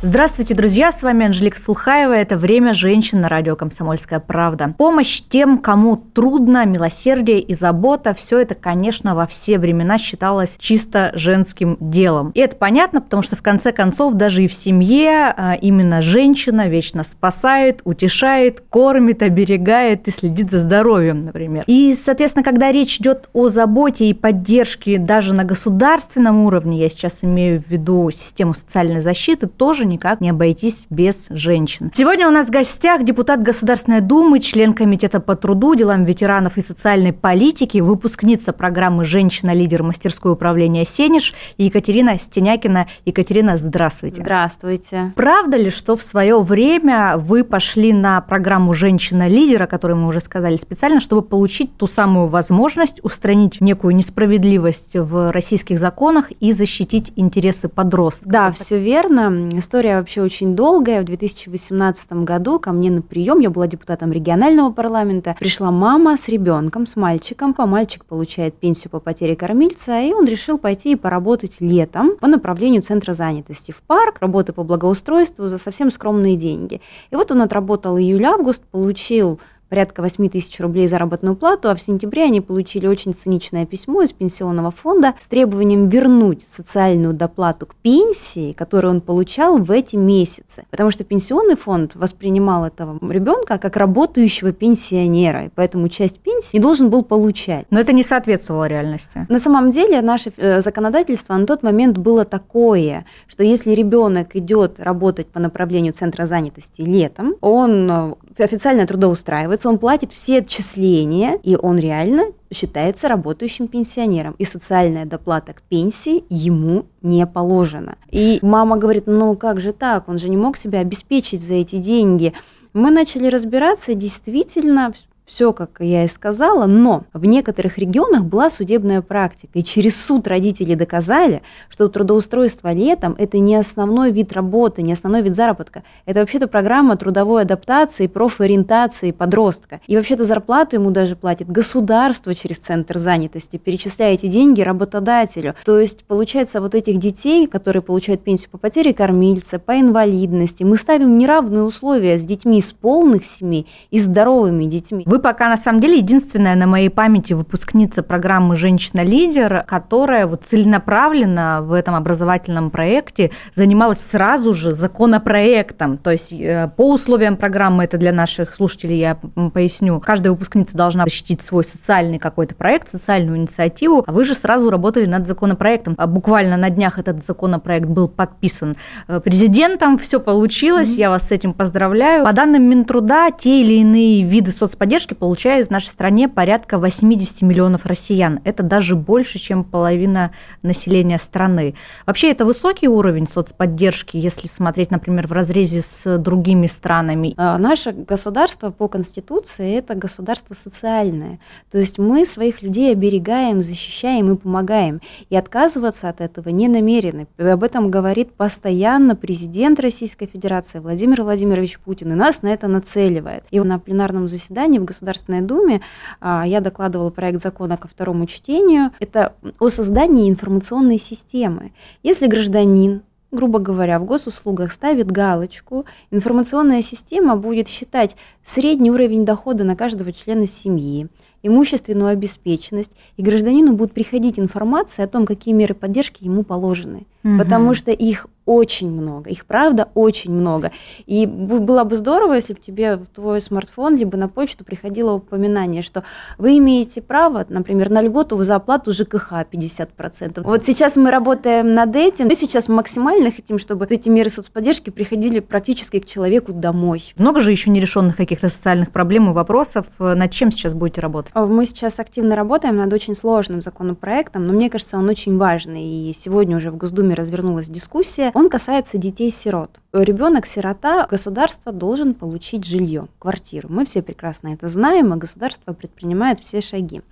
Здравствуйте, друзья! С вами Анжелика Сулхаева. Это «Время женщин» на радио «Комсомольская правда». Помощь тем, кому трудно, милосердие и забота – все это, конечно, во все времена считалось чисто женским делом. И это понятно, потому что, в конце концов, даже и в семье а, именно женщина вечно спасает, утешает, кормит, оберегает и следит за здоровьем, например. И, соответственно, когда речь идет о заботе и поддержке даже на государственном уровне, я сейчас имею в виду систему социальной защиты, тоже никак не обойтись без женщин. Сегодня у нас в гостях депутат Государственной Думы, член Комитета по труду, делам ветеранов и социальной политики, выпускница программы «Женщина-лидер мастерской управления Сенеж» Екатерина Стенякина. Екатерина, здравствуйте. Здравствуйте. Правда ли, что в свое время вы пошли на программу «Женщина-лидер», о которой мы уже сказали, специально, чтобы получить ту самую возможность устранить некую несправедливость в российских законах и защитить интересы подростков? Да, все верно история вообще очень долгая. В 2018 году ко мне на прием, я была депутатом регионального парламента, пришла мама с ребенком, с мальчиком. А мальчик получает пенсию по потере кормильца, и он решил пойти и поработать летом по направлению центра занятости в парк, работы по благоустройству за совсем скромные деньги. И вот он отработал июль-август, получил порядка 8 тысяч рублей заработную плату, а в сентябре они получили очень циничное письмо из пенсионного фонда с требованием вернуть социальную доплату к пенсии, которую он получал в эти месяцы. Потому что пенсионный фонд воспринимал этого ребенка как работающего пенсионера, и поэтому часть пенсии не должен был получать. Но это не соответствовало реальности. На самом деле наше э, законодательство на тот момент было такое, что если ребенок идет работать по направлению центра занятости летом, он э, официально трудоустраивается, он платит все отчисления, и он реально считается работающим пенсионером. И социальная доплата к пенсии ему не положена. И мама говорит, ну как же так, он же не мог себя обеспечить за эти деньги. Мы начали разбираться, действительно все, как я и сказала, но в некоторых регионах была судебная практика, и через суд родители доказали, что трудоустройство летом – это не основной вид работы, не основной вид заработка. Это вообще-то программа трудовой адаптации, профориентации подростка. И вообще-то зарплату ему даже платит государство через центр занятости, перечисляя эти деньги работодателю. То есть, получается, вот этих детей, которые получают пенсию по потере кормильца, по инвалидности, мы ставим неравные условия с детьми из полных семей и здоровыми детьми. Вы пока, на самом деле, единственная на моей памяти выпускница программы «Женщина-лидер», которая вот целенаправленно в этом образовательном проекте занималась сразу же законопроектом. То есть э, по условиям программы, это для наших слушателей я поясню, каждая выпускница должна защитить свой социальный какой-то проект, социальную инициативу, а вы же сразу работали над законопроектом. А буквально на днях этот законопроект был подписан э, президентом, все получилось, mm-hmm. я вас с этим поздравляю. По данным Минтруда, те или иные виды соцподдержки поддержки получают в нашей стране порядка 80 миллионов россиян. Это даже больше, чем половина населения страны. Вообще это высокий уровень соцподдержки, если смотреть, например, в разрезе с другими странами. А, наше государство по Конституции – это государство социальное. То есть мы своих людей оберегаем, защищаем и помогаем. И отказываться от этого не намерены. Об этом говорит постоянно президент Российской Федерации Владимир Владимирович Путин. И нас на это нацеливает. И на пленарном заседании в Государственной Думе а, я докладывала проект закона ко второму чтению. Это о создании информационной системы. Если гражданин грубо говоря, в госуслугах ставит галочку, информационная система будет считать средний уровень дохода на каждого члена семьи, имущественную обеспеченность, и гражданину будет приходить информация о том, какие меры поддержки ему положены. Угу. Потому что их очень много, их правда очень много. И было бы здорово, если бы тебе в твой смартфон либо на почту приходило упоминание, что вы имеете право, например, на льготу за оплату ЖКХ 50%. Вот сейчас мы работаем над этим, мы сейчас максимально хотим, чтобы эти меры соцподдержки приходили практически к человеку домой. Много же еще нерешенных каких-то социальных проблем и вопросов. Над чем сейчас будете работать? А мы сейчас активно работаем над очень сложным законопроектом, но мне кажется, он очень важный. И сегодня уже в Госдуме развернулась дискуссия он касается детей-сирот. Ребенок-сирота, государство должен получить жилье, квартиру. Мы все прекрасно это знаем, и государство предпринимает все шаги.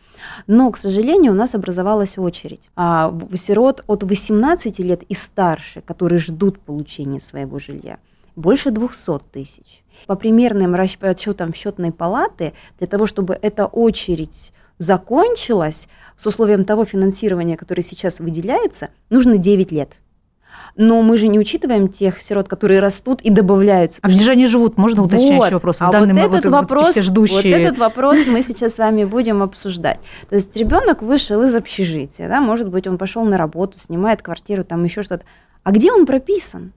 Но, к сожалению, у нас образовалась очередь. А сирот от 18 лет и старше, которые ждут получения своего жилья, больше 200 тысяч. По примерным расчетам счетной палаты, для того, чтобы эта очередь закончилась с условием того финансирования, которое сейчас выделяется, нужно 9 лет. Но мы же не учитываем тех сирот, которые растут и добавляются. А где же они живут? Можно уточнять вот. вопрос? А данный, вот, этот вот, вопрос, все ждущие. вот этот вопрос мы сейчас с вами будем обсуждать. То есть ребенок вышел из общежития, да, может быть, он пошел на работу, снимает квартиру, там еще что-то. А где он прописан?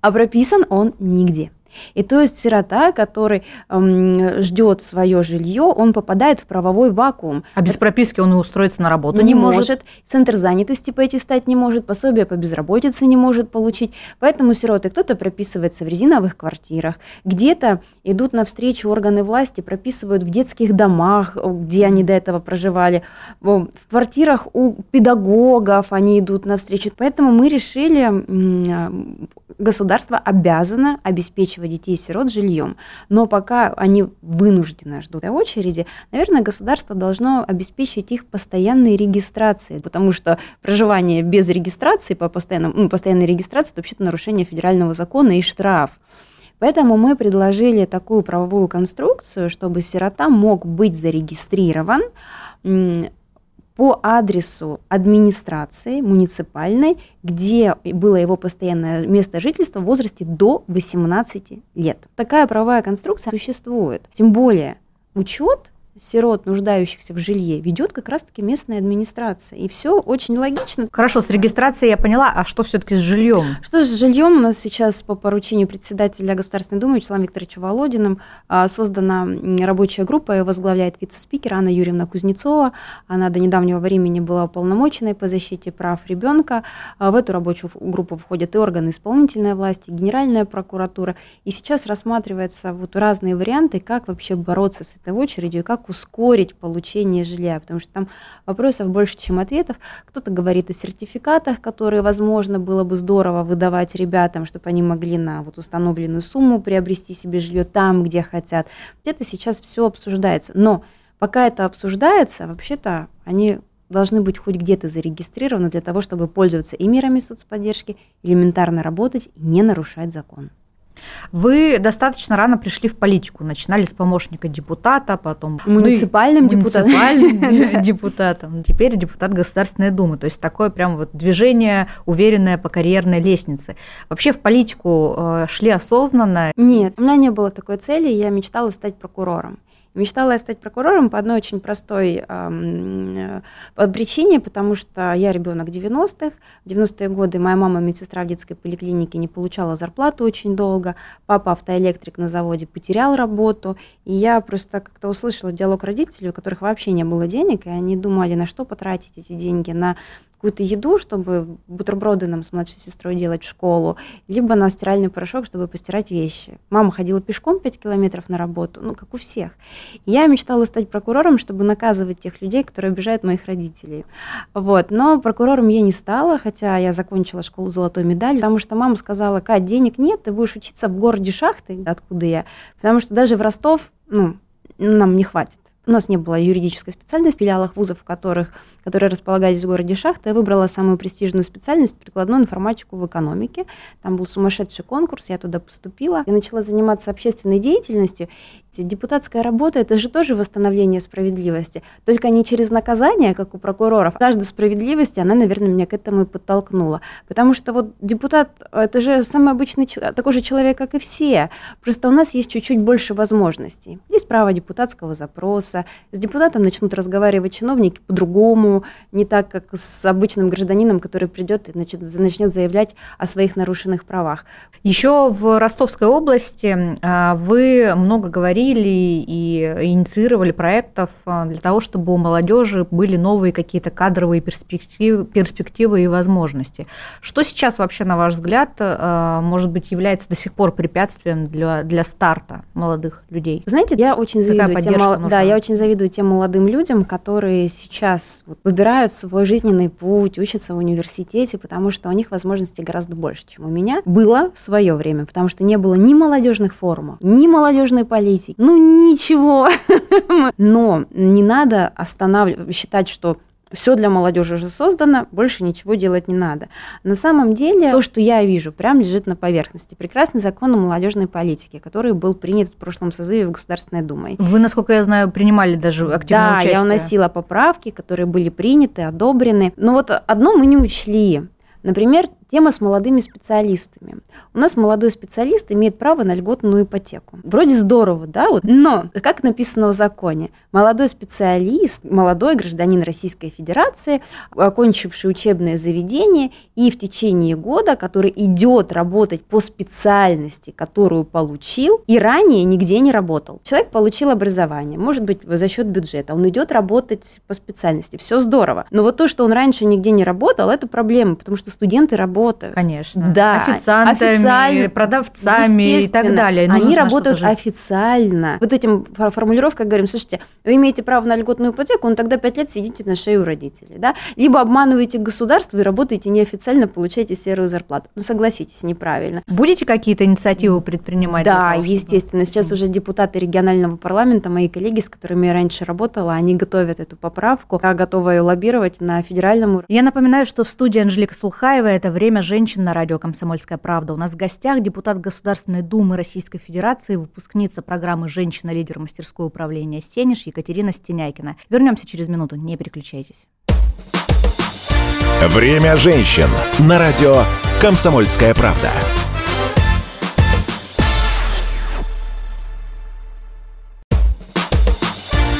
А прописан он нигде. И то есть сирота, который эм, ждет свое жилье, он попадает в правовой вакуум. А без прописки он и устроиться на работу не, не может. может. Центр занятости пойти стать не может, пособие по безработице не может получить. Поэтому сироты кто-то прописывается в резиновых квартирах, где-то идут навстречу органы власти, прописывают в детских домах, где они до этого проживали, в квартирах у педагогов они идут навстречу. Поэтому мы решили, государство обязано обеспечивать обеспечивать детей-сирот жильем. Но пока они вынуждены ждут очереди, наверное, государство должно обеспечить их постоянной регистрацией, потому что проживание без регистрации, по постоянному, ну, постоянной регистрации, это вообще-то нарушение федерального закона и штраф. Поэтому мы предложили такую правовую конструкцию, чтобы сирота мог быть зарегистрирован по адресу администрации муниципальной, где было его постоянное место жительства в возрасте до 18 лет. Такая правовая конструкция существует. Тем более учет сирот, нуждающихся в жилье, ведет как раз-таки местная администрация. И все очень логично. Хорошо, с регистрацией я поняла, а что все-таки с жильем? Что с жильем? У нас сейчас по поручению председателя Государственной Думы Вячеславом Викторовичем Володиным а, создана рабочая группа, ее возглавляет вице-спикер Анна Юрьевна Кузнецова. Она до недавнего времени была уполномоченной по защите прав ребенка. А, в эту рабочую группу входят и органы исполнительной власти, Генеральная прокуратура. И сейчас рассматриваются вот разные варианты, как вообще бороться с этой очередью, как как ускорить получение жилья, потому что там вопросов больше, чем ответов. Кто-то говорит о сертификатах, которые, возможно, было бы здорово выдавать ребятам, чтобы они могли на вот установленную сумму приобрести себе жилье там, где хотят. Где-то сейчас все обсуждается. Но пока это обсуждается, вообще-то они должны быть хоть где-то зарегистрированы для того, чтобы пользоваться и мерами соцподдержки, элементарно работать и не нарушать закон. Вы достаточно рано пришли в политику, начинали с помощника депутата, потом муниципальным, ну, муниципальным депутатом, теперь депутат Государственной Думы. То есть такое прям вот движение уверенное по карьерной лестнице. Вообще в политику э, шли осознанно? Нет, у меня не было такой цели, я мечтала стать прокурором. Мечтала я стать прокурором по одной очень простой э, причине, потому что я ребенок 90-х. В 90-е годы моя мама медсестра в детской поликлинике не получала зарплату очень долго. Папа автоэлектрик на заводе потерял работу. И я просто как-то услышала диалог родителей, у которых вообще не было денег, и они думали, на что потратить эти деньги, на какую-то еду, чтобы бутерброды нам с младшей сестрой делать в школу, либо на стиральный порошок, чтобы постирать вещи. Мама ходила пешком 5 километров на работу, ну, как у всех. Я мечтала стать прокурором, чтобы наказывать тех людей, которые обижают моих родителей. Вот. Но прокурором я не стала, хотя я закончила школу золотой медалью, потому что мама сказала, Кать, денег нет, ты будешь учиться в городе Шахты, откуда я, потому что даже в Ростов, ну, нам не хватит. У нас не было юридической специальности в филиалах вузов, в которых которые располагались в городе Шахта, я выбрала самую престижную специальность прикладную информатику в экономике. Там был сумасшедший конкурс, я туда поступила и начала заниматься общественной деятельностью. Депутатская работа – это же тоже восстановление справедливости, только не через наказание, как у прокуроров. Каждая справедливость, она, наверное, меня к этому и подтолкнула. Потому что вот депутат – это же самый обычный такой же человек, как и все. Просто у нас есть чуть-чуть больше возможностей. Есть право депутатского запроса, с депутатом начнут разговаривать чиновники по-другому, не так, как с обычным гражданином, который придет и значит, начнет заявлять о своих нарушенных правах. Еще в Ростовской области а, вы много говорили и инициировали проектов а, для того, чтобы у молодежи были новые какие-то кадровые перспективы, перспективы и возможности. Что сейчас вообще, на ваш взгляд, а, может быть, является до сих пор препятствием для, для старта молодых людей? Знаете, я очень завидую тем, да, я очень завидую тем молодым людям, которые сейчас вот, выбирают свой жизненный путь, учатся в университете, потому что у них возможностей гораздо больше, чем у меня было в свое время, потому что не было ни молодежных форумов, ни молодежной политики, ну ничего. Но не надо останавливать, считать, что все для молодежи уже создано, больше ничего делать не надо. На самом деле, то, что я вижу, прям лежит на поверхности. Прекрасный закон о молодежной политике, который был принят в прошлом созыве в Государственной Думе. Вы, насколько я знаю, принимали даже активное да, участие. Да, я уносила поправки, которые были приняты, одобрены. Но вот одно мы не учли. Например, Тема с молодыми специалистами. У нас молодой специалист имеет право на льготную ипотеку. Вроде здорово, да? Вот. Но, как написано в законе, молодой специалист, молодой гражданин Российской Федерации, окончивший учебное заведение и в течение года, который идет работать по специальности, которую получил, и ранее нигде не работал. Человек получил образование, может быть, за счет бюджета, он идет работать по специальности, все здорово. Но вот то, что он раньше нигде не работал, это проблема, потому что студенты работают работают. Конечно. Да. Официантами, официально, продавцами и так далее. Нужно они работают официально. Вот этим формулировкой говорим, слушайте, вы имеете право на льготную ипотеку, ну тогда пять лет сидите на шее у родителей. Да? Либо обманываете государство и работаете неофициально, получаете серую зарплату. Ну согласитесь, неправильно. Будете какие-то инициативы предпринимать? Да, того, естественно. Сейчас уже депутаты регионального парламента, мои коллеги, с которыми я раньше работала, они готовят эту поправку. Я готова ее лоббировать на федеральном уровне. Я напоминаю, что в студии Анжелика Сулхаева это время «Время женщин» на радио «Комсомольская правда». У нас в гостях депутат Государственной Думы Российской Федерации, выпускница программы «Женщина-лидер мастерского управления Сенеж» Екатерина Стенякина. Вернемся через минуту, не переключайтесь. «Время женщин» на радио «Комсомольская правда».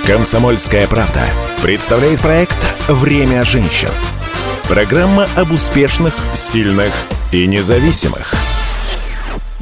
«Комсомольская правда» представляет проект «Время женщин» Программа об успешных, сильных и независимых.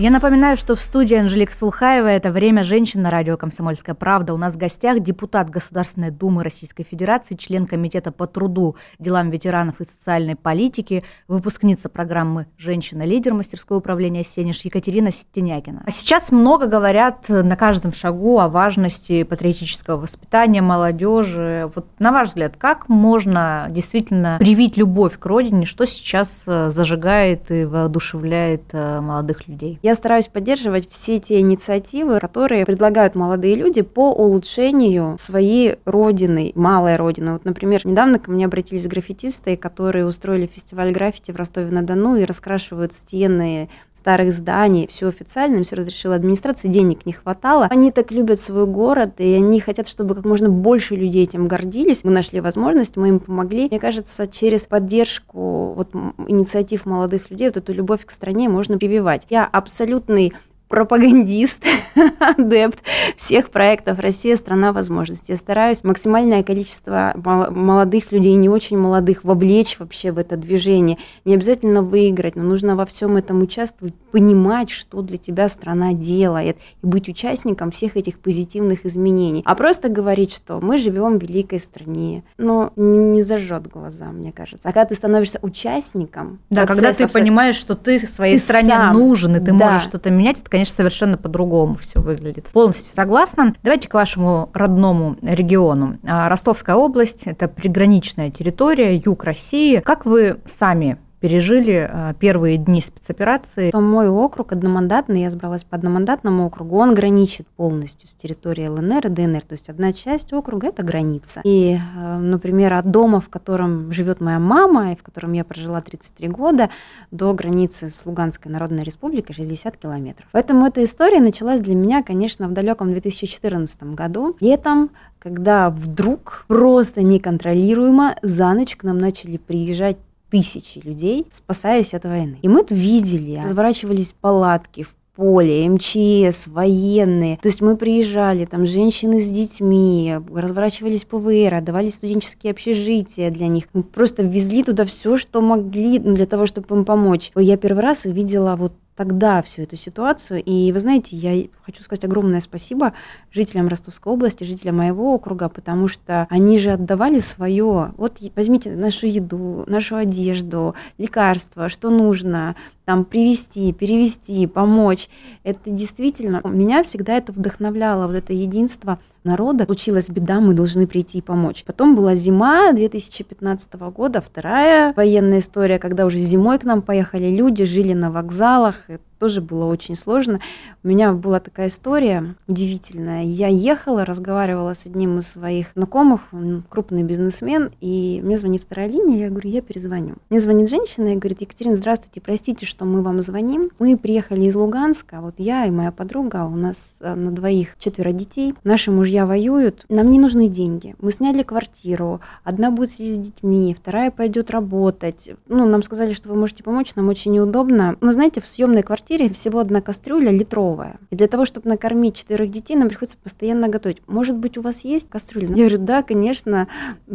Я напоминаю, что в студии Анжелика Сулхаева это «Время женщин» на радио «Комсомольская правда». У нас в гостях депутат Государственной Думы Российской Федерации, член Комитета по труду, делам ветеранов и социальной политики, выпускница программы «Женщина-лидер» мастерского управления «Сенеж» Екатерина Стенякина. А сейчас много говорят на каждом шагу о важности патриотического воспитания молодежи. Вот на ваш взгляд, как можно действительно привить любовь к родине, что сейчас э, зажигает и воодушевляет э, молодых людей? Я стараюсь поддерживать все те инициативы, которые предлагают молодые люди по улучшению своей родины, малой родины. Вот, например, недавно ко мне обратились граффитисты, которые устроили фестиваль граффити в Ростове-на-Дону и раскрашивают стены старых зданий, все официально, им все разрешила администрация, денег не хватало. Они так любят свой город, и они хотят, чтобы как можно больше людей этим гордились. Мы нашли возможность, мы им помогли. Мне кажется, через поддержку вот, инициатив молодых людей вот эту любовь к стране можно прививать. Я абсолютный пропагандист, адепт всех проектов «Россия – страна возможностей». Я стараюсь максимальное количество молодых людей, не очень молодых, вовлечь вообще в это движение. Не обязательно выиграть, но нужно во всем этом участвовать, понимать, что для тебя страна делает, и быть участником всех этих позитивных изменений. А просто говорить, что мы живем в великой стране, но не зажжет глаза, мне кажется. А когда ты становишься участником... Да, когда ты понимаешь, что ты своей ты стране сам, нужен, и ты да. можешь что-то менять, это, конечно, совершенно по-другому все выглядит. Полностью согласна. Давайте к вашему родному региону. А, Ростовская область – это приграничная территория, юг России. Как вы сами пережили а, первые дни спецоперации. Мой округ одномандатный, я сбралась по одномандатному округу, он граничит полностью с территорией ЛНР и ДНР, то есть одна часть округа – это граница. И, а, например, от дома, в котором живет моя мама, и в котором я прожила 33 года, до границы с Луганской Народной Республикой 60 километров. Поэтому эта история началась для меня, конечно, в далеком 2014 году, летом, когда вдруг просто неконтролируемо за ночь к нам начали приезжать тысячи людей, спасаясь от войны. И мы это видели. Разворачивались палатки в поле, МЧС, военные. То есть мы приезжали, там женщины с детьми, разворачивались ПВР, отдавали студенческие общежития для них. Мы просто везли туда все, что могли для того, чтобы им помочь. Я первый раз увидела вот тогда всю эту ситуацию. И вы знаете, я хочу сказать огромное спасибо жителям Ростовской области, жителям моего округа, потому что они же отдавали свое. Вот возьмите нашу еду, нашу одежду, лекарства, что нужно, там привести, перевести, помочь. Это действительно, меня всегда это вдохновляло, вот это единство народа. Случилась беда, мы должны прийти и помочь. Потом была зима 2015 года, вторая военная история, когда уже зимой к нам поехали люди, жили на вокзалах, тоже было очень сложно. У меня была такая история удивительная. Я ехала, разговаривала с одним из своих знакомых, он крупный бизнесмен, и мне звонит вторая линия, я говорю, я перезвоню. Мне звонит женщина и говорит, Екатерина, здравствуйте, простите, что мы вам звоним. Мы приехали из Луганска, вот я и моя подруга, у нас э, на двоих четверо детей, наши мужья воюют, нам не нужны деньги. Мы сняли квартиру, одна будет сидеть с детьми, вторая пойдет работать. Ну, нам сказали, что вы можете помочь, нам очень неудобно. Но знаете, в съемной квартире всего одна кастрюля литровая. И для того, чтобы накормить четырех детей, нам приходится постоянно готовить. Может быть, у вас есть кастрюля? Я говорю, да, конечно.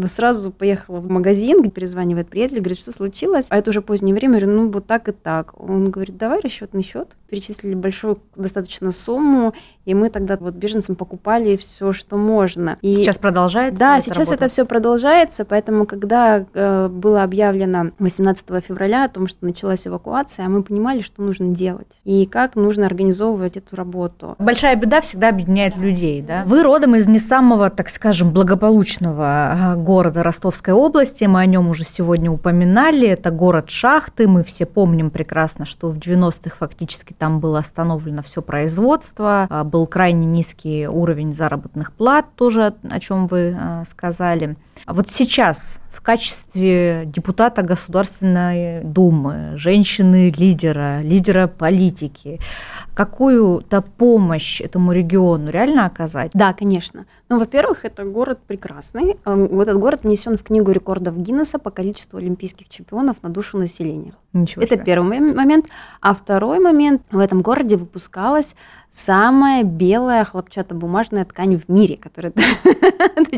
Сразу поехала в магазин, где перезванивает приятель, говорит, что случилось? А это уже позднее время. Я говорю, ну, вот так и так. Он говорит, давай расчетный счет. Перечислили большую достаточно сумму, и мы тогда вот беженцам покупали все, что можно. И сейчас продолжается? Да, сейчас работа? это все продолжается, поэтому когда э, было объявлено 18 февраля о том, что началась эвакуация, мы понимали, что нужно делать и как нужно организовывать эту работу. Большая беда всегда объединяет людей, да? Вы родом из не самого, так скажем, благополучного города Ростовской области, мы о нем уже сегодня упоминали, это город Шахты, мы все помним прекрасно, что в 90-х фактически там было остановлено все производство, а, был крайне низкий уровень заработных плат, тоже о чем вы а, сказали. А вот сейчас в качестве депутата Государственной Думы, женщины-лидера, лидера политики, какую-то помощь этому региону реально оказать? Да, конечно. Ну, во-первых, это город прекрасный. Этот город внесен в книгу рекордов Гиннесса по количеству олимпийских чемпионов на душу населения. Ничего это себе. первый момент. А второй момент, в этом городе выпускалась самая белая хлопчатобумажная ткань в мире, которая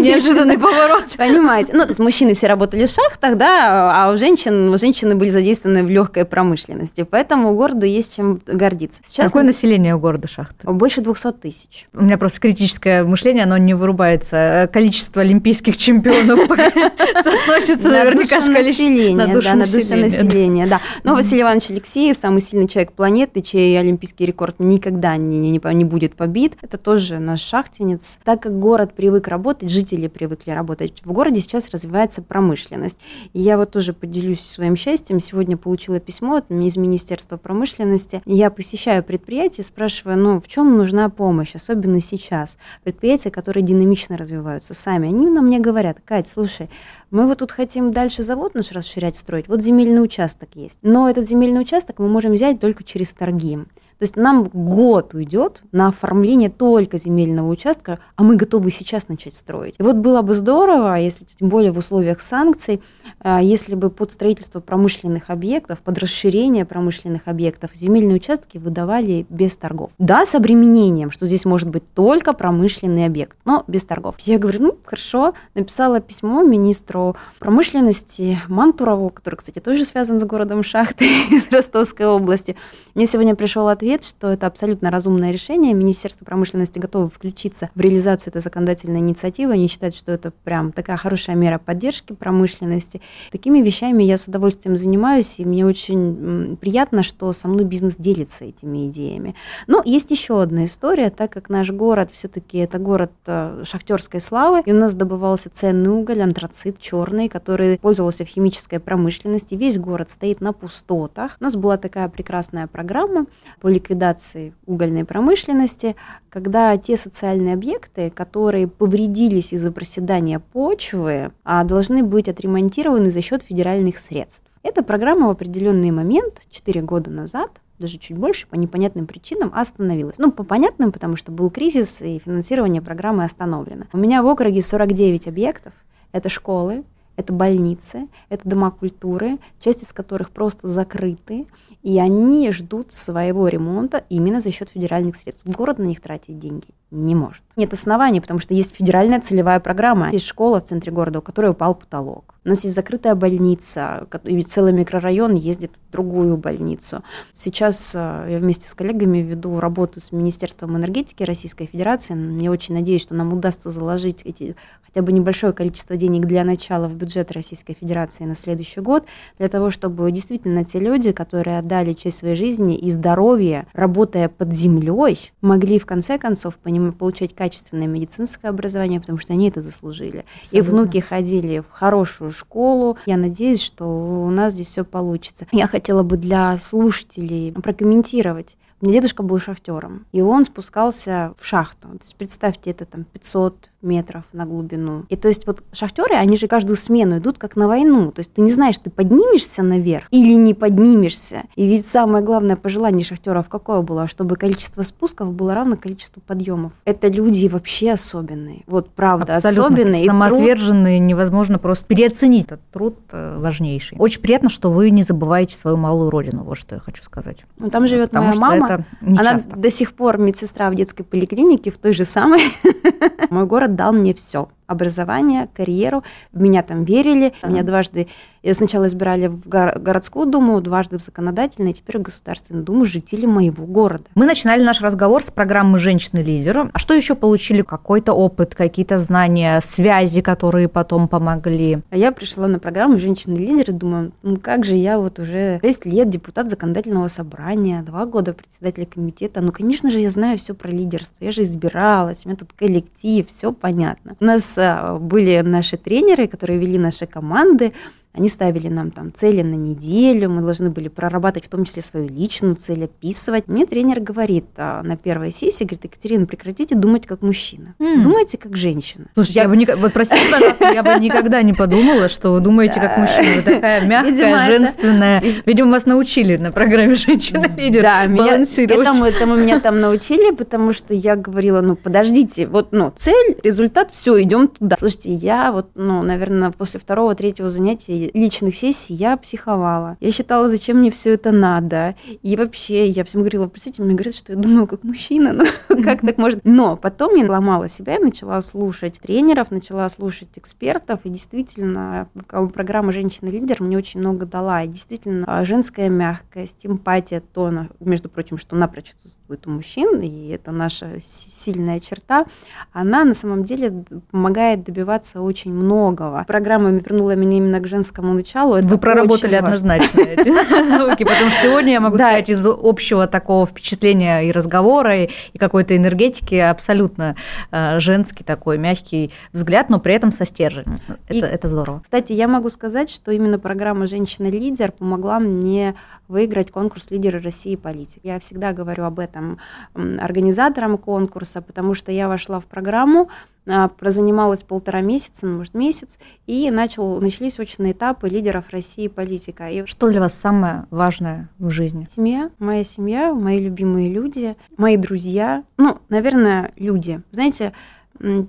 неожиданный поворот. Понимаете? Ну, то есть мужчины все работали в шахтах, да, а у женщин женщины были задействованы в легкой промышленности, поэтому городу есть чем гордиться. Какое население у города Шахты? Больше 200 тысяч. У меня просто критическое мышление, оно не вырубается. Количество олимпийских чемпионов соотносится наверняка с количеством на душу населения. Да. Но Василий Иванович Алексеев, самый сильный человек планеты, чей олимпийский олимпийский рекорд никогда не, не, не будет побит. Это тоже наш шахтинец. Так как город привык работать, жители привыкли работать, в городе сейчас развивается промышленность. И я вот тоже поделюсь своим счастьем. Сегодня получила письмо из Министерства промышленности. Я посещаю предприятия, спрашиваю, ну, в чем нужна помощь, особенно сейчас. Предприятия, которые динамично развиваются сами, они на мне говорят, Кать, слушай, мы вот тут хотим дальше завод наш расширять, строить, вот земельный участок есть. Но этот земельный участок мы можем взять только через торги. То есть нам год уйдет на оформление только земельного участка, а мы готовы сейчас начать строить. И вот было бы здорово, если тем более в условиях санкций, а, если бы под строительство промышленных объектов, под расширение промышленных объектов земельные участки выдавали без торгов. Да, с обременением, что здесь может быть только промышленный объект, но без торгов. Я говорю, ну хорошо, написала письмо министру промышленности Мантурову, который, кстати, тоже связан с городом Шахты из Ростовской области. Мне сегодня пришел ответ ответ, что это абсолютно разумное решение. Министерство промышленности готово включиться в реализацию этой законодательной инициативы. Они считают, что это прям такая хорошая мера поддержки промышленности. Такими вещами я с удовольствием занимаюсь, и мне очень приятно, что со мной бизнес делится этими идеями. Но есть еще одна история, так как наш город все-таки это город э, шахтерской славы, и у нас добывался ценный уголь, антрацит черный, который пользовался в химической промышленности. Весь город стоит на пустотах. У нас была такая прекрасная программа по ликвидации угольной промышленности, когда те социальные объекты, которые повредились из-за проседания почвы, а должны быть отремонтированы за счет федеральных средств. Эта программа в определенный момент, 4 года назад, даже чуть больше, по непонятным причинам остановилась. Ну, по понятным, потому что был кризис, и финансирование программы остановлено. У меня в округе 49 объектов. Это школы, это больницы, это дома культуры, часть из которых просто закрыты, и они ждут своего ремонта именно за счет федеральных средств. Город на них тратить деньги не может. Нет оснований, потому что есть федеральная целевая программа. Есть школа в центре города, у которой упал потолок. У нас есть закрытая больница, и целый микрорайон ездит в другую больницу. Сейчас э, я вместе с коллегами веду работу с Министерством энергетики Российской Федерации. Я очень надеюсь, что нам удастся заложить эти хотя бы небольшое количество денег для начала в бюджет Российской Федерации на следующий год, для того, чтобы действительно те люди, которые отдали часть своей жизни и здоровья, работая под землей, могли в конце концов получать качественное медицинское образование, потому что они это заслужили. Абсолютно. И внуки ходили в хорошую школу. Я надеюсь, что у нас здесь все получится. Я хотела бы для слушателей прокомментировать у меня дедушка был шахтером, и он спускался в шахту. То есть представьте, это там 500 метров на глубину. И то есть вот шахтеры, они же каждую смену идут как на войну. То есть ты не знаешь, ты поднимешься наверх или не поднимешься. И ведь самое главное пожелание шахтеров какое было? Чтобы количество спусков было равно количеству подъемов. Это люди вообще особенные. Вот правда, Абсолютно. особенные. Самоотверженные, труд... невозможно просто переоценить этот труд э, важнейший. Очень приятно, что вы не забываете свою малую родину. Вот что я хочу сказать. Ну, там живет Потому моя мама Она часто. до сих пор медсестра в детской поликлинике, в той же самой. Мой город дал мне все образование, карьеру. В меня там верили. Ага. Меня дважды сначала избирали в городскую думу, дважды в законодательную, и теперь в Государственную думу жители моего города. Мы начинали наш разговор с программы «Женщины-лидеры». А что еще получили? Какой-то опыт, какие-то знания, связи, которые потом помогли? А я пришла на программу «Женщины-лидеры», думаю, ну как же я вот уже 6 лет депутат законодательного собрания, два года председатель комитета. Ну, конечно же, я знаю все про лидерство. Я же избиралась, у меня тут коллектив, все понятно. У нас были наши тренеры, которые вели наши команды, они ставили нам там цели на неделю, мы должны были прорабатывать в том числе свою личную цель, описывать. Мне тренер говорит а, на первой сессии, говорит, Екатерина, прекратите думать как мужчина, mm. думайте как женщина. Слушай, я, я бы не, вот простите, пожалуйста, я бы никогда не подумала, что вы думаете как мужчина. Вы такая мягкая, женственная. Видимо, вас научили на программе «Женщина-лидер» да, балансировать. Этому, меня там научили, потому что я говорила, ну, подождите, вот, ну, цель, результат, все, идем туда. Слушайте, я вот, ну, наверное, после второго-третьего занятия личных сессий я психовала. Я считала, зачем мне все это надо. И вообще, я всем говорила, простите, мне говорят, что я думаю как мужчина, ну как так может? Но потом я ломала себя, я начала слушать тренеров, начала слушать экспертов, и действительно, программа «Женщина-лидер» мне очень много дала. И действительно, а, женская мягкость, эмпатия, то, между прочим, что напрочь будет у мужчин, и это наша сильная черта, она на самом деле помогает добиваться очень многого. Программа вернула меня именно к женскому началу. Это Вы проработали однозначно эти науки, потому что сегодня я могу сказать из общего такого впечатления и разговора, и какой-то энергетики абсолютно э, женский такой мягкий взгляд, но при этом со стержнем. Это здорово. Кстати, я могу сказать, что именно программа «Женщина-лидер» помогла мне выиграть конкурс «Лидеры России политик». Я всегда говорю об этом организаторам конкурса, потому что я вошла в программу, а, прозанималась полтора месяца, ну, может, месяц, и начал, начались очные этапы лидеров России политика. И... Что для вас самое важное в жизни? Семья, моя семья, мои любимые люди, мои друзья, ну, наверное, люди. Знаете,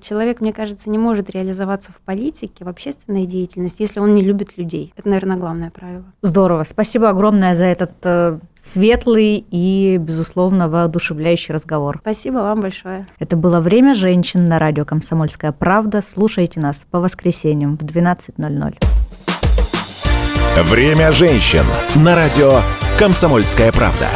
человек, мне кажется, не может реализоваться в политике, в общественной деятельности, если он не любит людей. Это, наверное, главное правило. Здорово. Спасибо огромное за этот э, светлый и, безусловно, воодушевляющий разговор. Спасибо вам большое. Это было «Время женщин» на радио «Комсомольская правда». Слушайте нас по воскресеньям в 12.00. «Время женщин» на радио «Комсомольская правда».